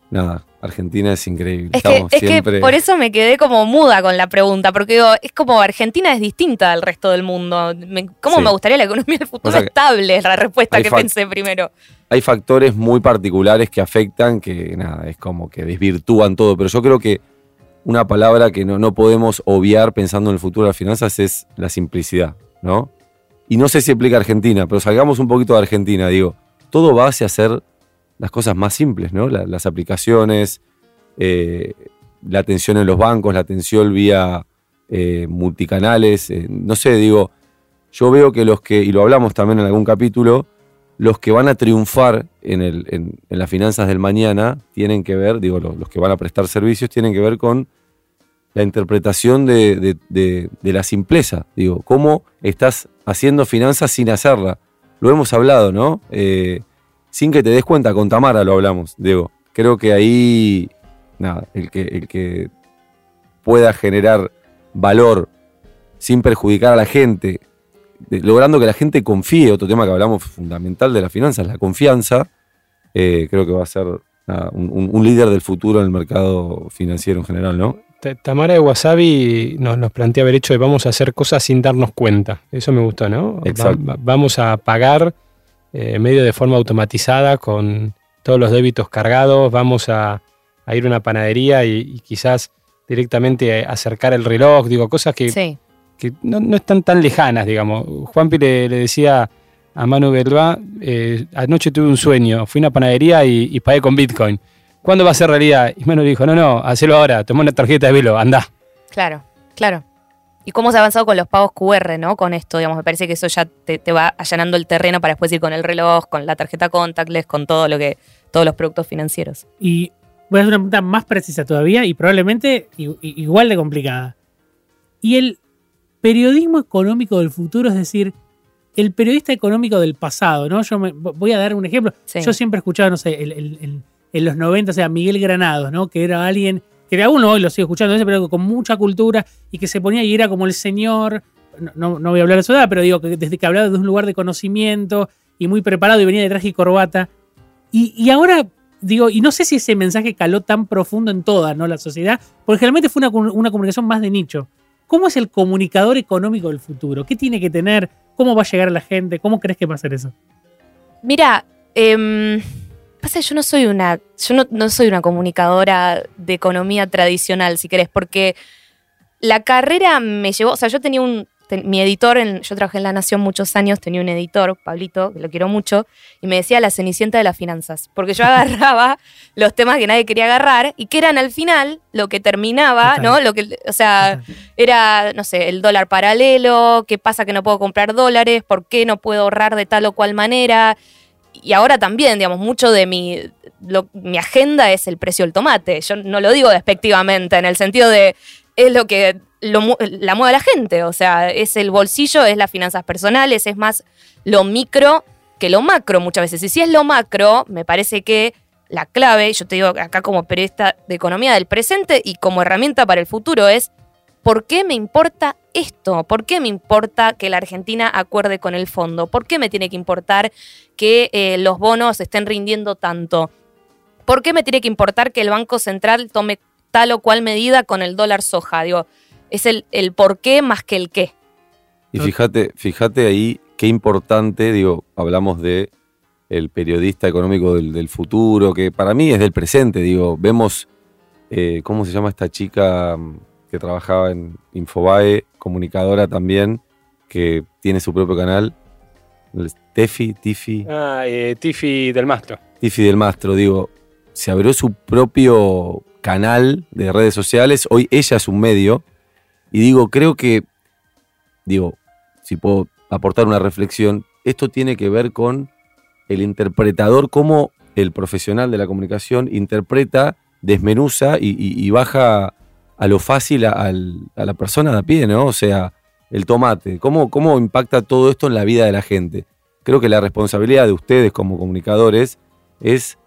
Speaker 5: nada, Argentina es increíble.
Speaker 4: Es que, es que por eso me quedé como muda con la pregunta, porque digo, es como Argentina es distinta al resto del mundo. Me- ¿Cómo
Speaker 5: Sí.
Speaker 4: me gustaría la economía del futuro
Speaker 5: O sea que
Speaker 4: estable? Es la respuesta que pensé primero.
Speaker 5: hay factores muy particulares que afectan, que nada, es como que desvirtúan todo, pero yo creo que una palabra que no, no podemos obviar pensando en el futuro de las finanzas es la simplicidad, ¿no? Y no sé si aplica Argentina, pero salgamos un poquito de Argentina, digo, todo va hacia hacer las cosas más simples, ¿no? La- las aplicaciones, eh, la atención en los bancos, la atención vía eh, multicanales, eh, no sé, digo, yo veo que los que, y lo hablamos también en algún capítulo, los que van a triunfar en, las finanzas del mañana tienen que ver, digo, los que van a prestar servicios tienen que ver con la interpretación de, de- la simpleza. Digo, cómo estás haciendo finanzas sin hacerla. Lo hemos hablado, ¿no? Eh, sin que te des cuenta, con Tamara lo hablamos, Diego. Creo que ahí, nada, el que, el que pueda generar valor sin perjudicar a la gente, logrando que la gente confíe, otro tema que hablamos fundamental de las finanzas, la confianza, eh, creo que va a ser un- un líder del futuro en el mercado financiero en general, ¿no?
Speaker 3: Ta- Tamara de Wasabi nos, nos plantea haber hecho de vamos a hacer cosas sin darnos cuenta. Eso me gustó, ¿no? Va-
Speaker 5: Exacto.
Speaker 3: va- vamos a pagar eh, medio de forma automatizada con todos los débitos cargados. Vamos a, a ir a una panadería y, y quizás directamente acercar el reloj. Digo, cosas que,
Speaker 4: Sí.
Speaker 3: que no, no están tan lejanas, digamos. Juanpi le, le decía a Manu Belvá, eh, anoche tuve un sueño, fui a una panadería y, y pagué con Bitcoin. ¿Cuándo va a ser realidad? Y Manu dijo, no, no, hacelo ahora, toma una tarjeta de velo, anda.
Speaker 4: Claro, claro. y cómo se ha avanzado con los pagos QR, ¿no? Con esto, digamos, me parece que eso ya te, te va allanando el terreno para después ir con el reloj, con la tarjeta contactless, con todo lo que, todos los productos financieros.
Speaker 2: Y voy a hacer una pregunta más precisa todavía y probablemente igual de complicada. Y el periodismo económico del futuro, es decir, el periodista económico del pasado, ¿no? Yo me- voy a dar un ejemplo.
Speaker 4: Sí.
Speaker 2: Yo siempre he escuchado, no sé, el- el- el- en los 90, o sea, Miguel Granados, ¿no? Que era alguien que aún hoy lo sigo escuchando, pero con mucha cultura y que se ponía y era como el señor, no, no, voy a hablar de su edad, pero digo que desde que hablaba de un lugar de conocimiento y muy preparado y venía de traje y corbata. Y, ahora, digo, y no sé si ese mensaje caló tan profundo en toda ¿no? la sociedad, porque generalmente fue una, una comunicación más de nicho. ¿Cómo es el comunicador económico del futuro? ¿Qué tiene que tener? ¿Cómo va a llegar a la gente? ¿Cómo crees que va a ser eso?
Speaker 4: Mira, em, pasa que yo no soy una, yo no, no soy una comunicadora de economía tradicional, si querés, porque la carrera me llevó, o sea, yo tenía un, mi editor, en- yo trabajé en La Nación muchos años, tenía un editor, Pablito, que lo quiero mucho, y me decía la cenicienta de las finanzas, porque yo agarraba los temas que nadie quería agarrar y que eran al final lo que terminaba,
Speaker 2: Total.
Speaker 4: ¿no? Lo que, o sea, era, no sé, el dólar paralelo, qué pasa que no puedo comprar dólares, por qué no puedo ahorrar de tal o cual manera. Y ahora también, digamos, mucho de mi, mi agenda es el precio del tomate. Yo no lo digo despectivamente, en el sentido de es lo que lo la mueve la gente. O sea, es el bolsillo, es las finanzas personales, es más lo micro que lo macro muchas veces. Y si es lo macro, me parece que la clave, yo te digo acá como periodista de economía del presente y como herramienta para el futuro es ¿por qué me importa esto? ¿Por qué me importa que la Argentina acuerde con el fondo? ¿Por qué me tiene que importar que eh, los bonos estén rindiendo tanto? ¿Por qué me tiene que importar que el Banco Central tome tal o cual medida con el dólar soja? Digo, es el, el por qué más que el qué.
Speaker 5: Y fíjate, fíjate ahí qué importante, digo, hablamos de el periodista económico del, futuro, que para mí es del presente, digo, vemos, eh, ¿cómo se llama esta chica que trabajaba en Infobae, comunicadora también, que tiene su propio canal? Tefi, Tifi,
Speaker 3: Ah, eh, Tiffy del Mastro.
Speaker 5: Tifi del Mastro, digo, se abrió su propio canal de redes sociales, hoy ella es un medio, y digo, creo que, digo, si puedo aportar una reflexión, esto tiene que ver con el interpretador, cómo el profesional de la comunicación interpreta, desmenuza y, y- y baja a lo fácil a, la persona de a pie, ¿no? O sea, el tomate, ¿cómo, cómo impacta todo esto en la vida de la gente. Creo que la responsabilidad de ustedes como comunicadores es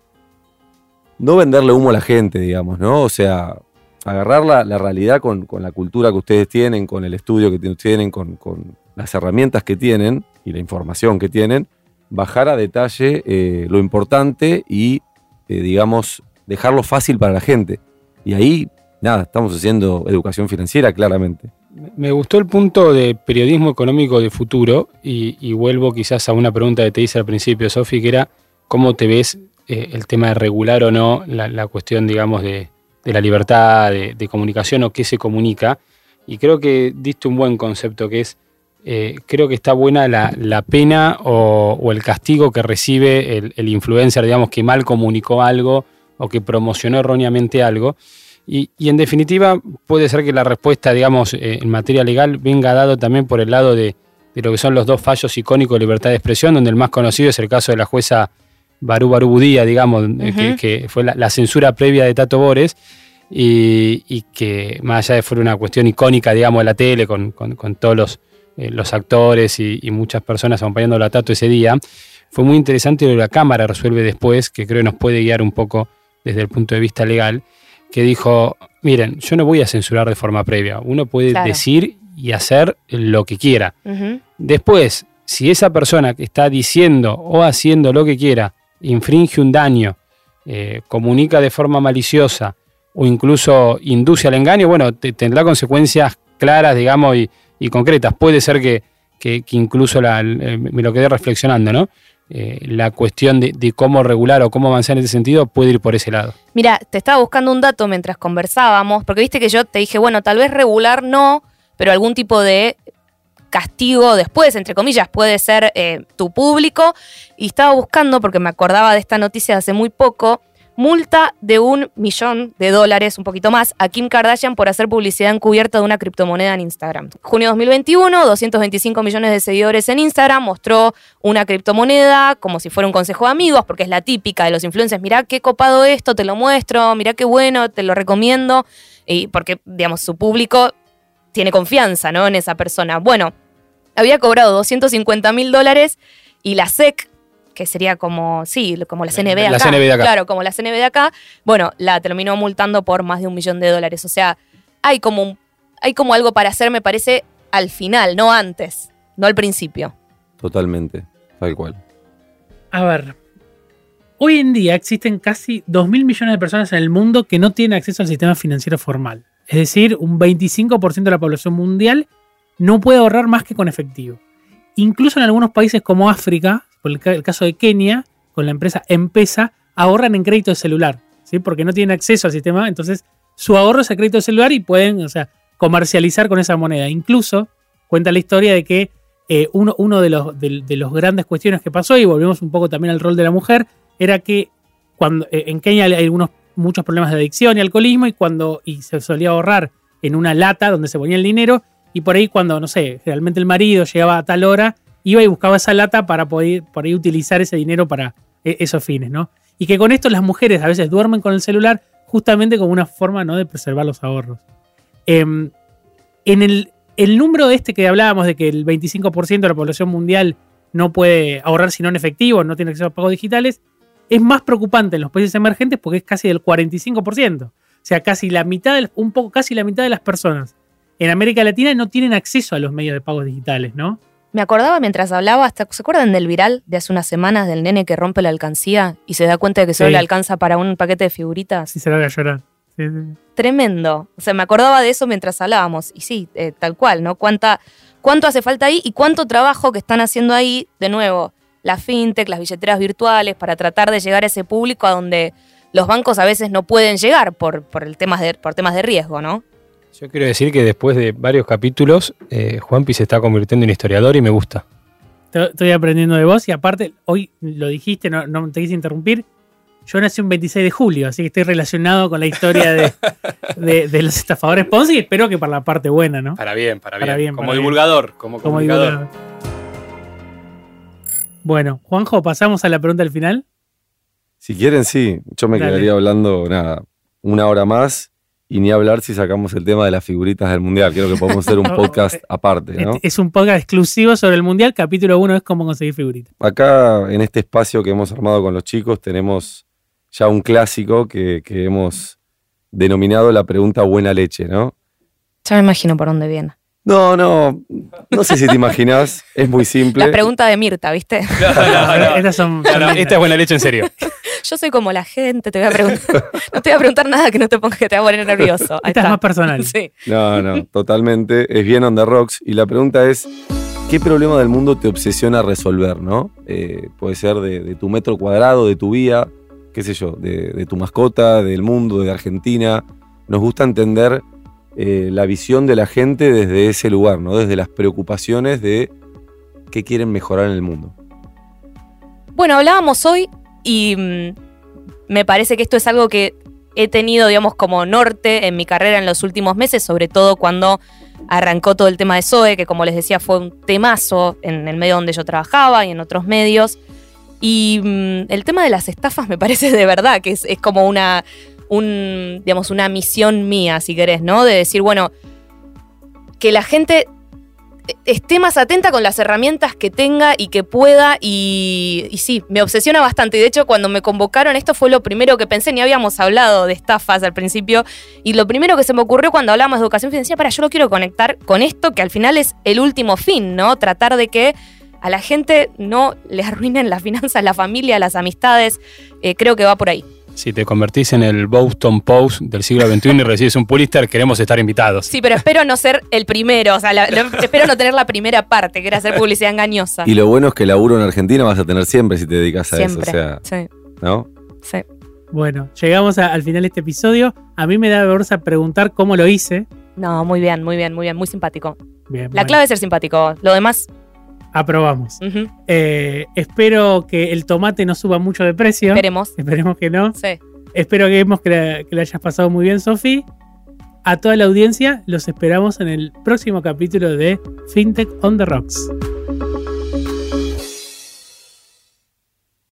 Speaker 5: no venderle humo a la gente, digamos, ¿no? O sea, agarrar la, la realidad con, la cultura que ustedes tienen, con el estudio que tienen, con, con las herramientas que tienen y la información que tienen, bajar a detalle eh, lo importante y, eh, digamos, dejarlo fácil para la gente. Y ahí, nada, estamos haciendo educación financiera, claramente.
Speaker 3: Me gustó el punto de periodismo económico de futuro y, vuelvo quizás a una pregunta que te hice al principio, Sofi, que era cómo te ves eh, el tema de regular o no la, cuestión, digamos, de, la libertad de, comunicación o qué se comunica. Y creo que diste un buen concepto, que es, eh, creo que está buena la, pena o, el castigo que recibe el influencer, digamos, que mal comunicó algo o que promocionó erróneamente algo. Y, y en definitiva, puede ser que la respuesta, digamos, eh, en materia legal venga dado también por el lado de, de lo que son los dos fallos icónicos de libertad de expresión, donde el más conocido es el caso de la jueza Barú Barú Budía, digamos, eh, que, fue la, la censura previa de Tato Bores, y, y que más allá de fuera una cuestión icónica, digamos, de la tele, con, con- con todos los, eh, los actores y, y muchas personas acompañando a Tato ese día, fue muy interesante lo que la Cámara resuelve después, que creo que nos puede guiar un poco desde el punto de vista legal, que dijo, miren, yo no voy a censurar de forma previa, uno puede
Speaker 4: Claro.
Speaker 3: decir y hacer lo que quiera. Después, si esa persona que está diciendo o haciendo lo que quiera infringe un daño, eh, comunica de forma maliciosa o incluso induce al engaño, bueno, te- tendrá consecuencias claras, digamos, y, y concretas. Puede ser que, que- que incluso la- eh, me lo quedé reflexionando, ¿no? Eh, la cuestión de, cómo regular o cómo avanzar en ese sentido puede ir por ese lado.
Speaker 4: Mira, te estaba buscando un dato mientras conversábamos, porque viste que yo te dije, bueno, tal vez regular no, pero algún tipo de castigo después, entre comillas, puede ser eh, tu público. Y estaba buscando, porque me acordaba de esta noticia de hace muy poco, multa de un millón de dólares, un poquito más, a Kim Kardashian por hacer publicidad encubierta de una criptomoneda en Instagram. Junio 2021, 225 millones de seguidores en Instagram, mostró una criptomoneda como si fuera un consejo de amigos, porque es la típica de los influencers, mirá qué copado esto, te lo muestro, mirá qué bueno, te lo recomiendo, y porque, digamos, su público tiene confianza, ¿no? En esa persona. Bueno, había cobrado 250 mil dólares y la SEC, que sería como, sí, como la CNB
Speaker 3: La
Speaker 4: acá.
Speaker 3: CNB de acá.
Speaker 4: Claro, como la CNB de acá, bueno, la terminó multando por más de un millón de dólares. O sea, hay como, un- hay como algo para hacer, me parece, al final, no antes, no al principio.
Speaker 5: Totalmente, tal cual.
Speaker 2: A ver. Hoy en día existen casi 2.000 millones de personas en el mundo que no tienen acceso al sistema financiero formal. Es decir, un 25% de la población mundial no puede ahorrar más que con efectivo. Incluso en algunos países como África, por el, ca- el caso de Kenia, con la empresa Empesa, ahorran en crédito de celular, ¿sí? porque no tienen acceso al sistema, entonces su ahorro es el crédito de celular y pueden o sea, comercializar con esa moneda. Incluso cuenta la historia de que eh, uno, uno de, los, de, los grandes cuestiones que pasó, y volvemos un poco también al rol de la mujer, era que cuando eh, en Kenia hay muchos problemas de adicción y alcoholismo, y cuando y se solía ahorrar en una lata donde se ponía el dinero, y por ahí cuando, no sé, realmente el marido llegaba a tal hora, iba y buscaba esa lata para poder por utilizar ese dinero para eh, esos fines, ¿no? Y que con esto las mujeres a veces duermen con el celular justamente como una forma ¿no? de preservar los ahorros. Em, en el, el número este que hablábamos de que el 25% de la población mundial no puede ahorrar sino en efectivo, no tiene acceso a pagos digitales, es más preocupante en los países emergentes porque es casi del 45%. O sea, casi la mitad, un poco, casi la mitad de las personas en América Latina no tienen acceso a los medios de pagos digitales, ¿no?
Speaker 4: Me acordaba mientras hablaba, hasta, ¿se acuerdan del viral de hace unas semanas del nene que rompe la alcancía y se da cuenta de que solo
Speaker 2: Sí.
Speaker 4: le alcanza para un paquete de figuritas?
Speaker 2: Si se lo voy a llorar. Sí, sí.
Speaker 4: Tremendo. O sea, me acordaba de eso mientras hablábamos. Y sí, eh, tal cual, ¿no? ¿Cuánta, ¿Cuánto hace falta ahí y cuánto trabajo que están haciendo ahí, de nuevo, la fintech, las billeteras virtuales, para tratar de llegar a ese público a donde los bancos a veces no pueden llegar por, por, el temas, de, por temas de riesgo, ¿no?
Speaker 3: Yo quiero decir que después de varios capítulos, eh, Juanpi se está convirtiendo en historiador y me gusta.
Speaker 2: Estoy- aprendiendo de vos y aparte, hoy lo dijiste, no, no te quise interrumpir. Yo nací un 26 de julio, así que estoy relacionado con la historia de, de- de los estafadores Ponzi y espero que para la parte buena, ¿no?
Speaker 3: Para bien, para,
Speaker 2: Para
Speaker 3: bien.
Speaker 2: bien,
Speaker 3: Como
Speaker 2: para bien.
Speaker 3: divulgador, como,
Speaker 2: Como
Speaker 3: comunicador.
Speaker 2: divulgador. Bueno, Juanjo, pasamos a la pregunta al final.
Speaker 5: Si quieren, sí. Yo me
Speaker 2: Dale.
Speaker 5: quedaría hablando, nada, una hora más y ni hablar si sacamos el tema de las figuritas del mundial. Creo que podemos hacer un podcast aparte, ¿no?
Speaker 2: Es un podcast exclusivo sobre el Mundial. Capítulo 1 es cómo conseguir figuritas.
Speaker 5: Acá, en este espacio que hemos armado con los chicos, tenemos ya un clásico que, que hemos denominado la pregunta buena leche, ¿no?
Speaker 4: Ya me imagino por dónde viene.
Speaker 5: No, no, no sé si te imaginas, es muy simple.
Speaker 4: La pregunta de Mirta, ¿viste?
Speaker 3: No, no, no.
Speaker 2: Estas son.
Speaker 3: No, no,
Speaker 2: son
Speaker 3: esta es buena leche en serio.
Speaker 4: Yo soy como la gente, te voy a preguntar. no te voy a preguntar nada que no te ponga que te va a poner nervioso. Ahí
Speaker 2: Esta es
Speaker 4: está.
Speaker 2: más personal.
Speaker 4: Sí.
Speaker 5: No, no, totalmente. Es bien on the rocks. Y la pregunta es, ¿qué problema del mundo te obsesiona resolver, no? Eh, puede ser de, de tu metro cuadrado, de tu vía, qué sé yo, de, de tu mascota, del mundo, de Argentina. Nos gusta entender eh, la visión de la gente desde ese lugar, ¿no? Desde las preocupaciones de qué quieren mejorar en el mundo.
Speaker 4: Bueno, hablábamos hoy y mm, me parece que esto es algo que he tenido, digamos, como norte en mi carrera en los últimos meses, sobre todo cuando arrancó todo el tema de Zoe, que como les decía fue un temazo en el medio donde yo trabajaba y en otros medios. Y mm, el tema de las estafas me parece de verdad que es, como una, un, digamos, una misión mía, si querés, ¿no? De decir, bueno, que la gente esté más atenta con las herramientas que tenga y que pueda. Y, sí, me obsesiona bastante. Y de hecho, cuando me convocaron, esto fue lo primero que pensé. Ni habíamos hablado de estafas al principio. Y lo primero que se me ocurrió cuando hablamos de educación financiera, para yo lo quiero conectar con esto, que al final es el último fin, ¿no? Tratar de que a la gente no le arruinen las finanzas, la familia, las amistades. Eh, creo que va por ahí.
Speaker 3: Si te convertís en el Boston Post del siglo XXI y recibes un Pulitzer, queremos estar invitados.
Speaker 4: Sí, pero espero no ser el primero. O sea, la- no- espero no tener la primera parte, que era hacer publicidad engañosa.
Speaker 5: Y lo bueno es que laburo en Argentina vas a tener siempre si te dedicas a
Speaker 4: Siempre.
Speaker 5: eso. O sea,
Speaker 4: Sí,
Speaker 5: ¿no?
Speaker 4: sí.
Speaker 2: Bueno, llegamos a- al final de este episodio. A mí me da vergüenza preguntar cómo lo hice.
Speaker 4: No, muy bien, muy bien, muy bien, muy simpático.
Speaker 2: Bien,
Speaker 4: La
Speaker 2: bueno,
Speaker 4: clave es ser simpático. Lo demás,
Speaker 2: aprobamos. Eh, espero que el tomate no suba mucho de precio.
Speaker 4: esperemos.
Speaker 2: Esperemos que no.
Speaker 4: Sí.
Speaker 2: Espero que, la, que la hayas pasado muy bien, Sofi. A toda la audiencia, los esperamos en el próximo capítulo de FinTech on the Rocks.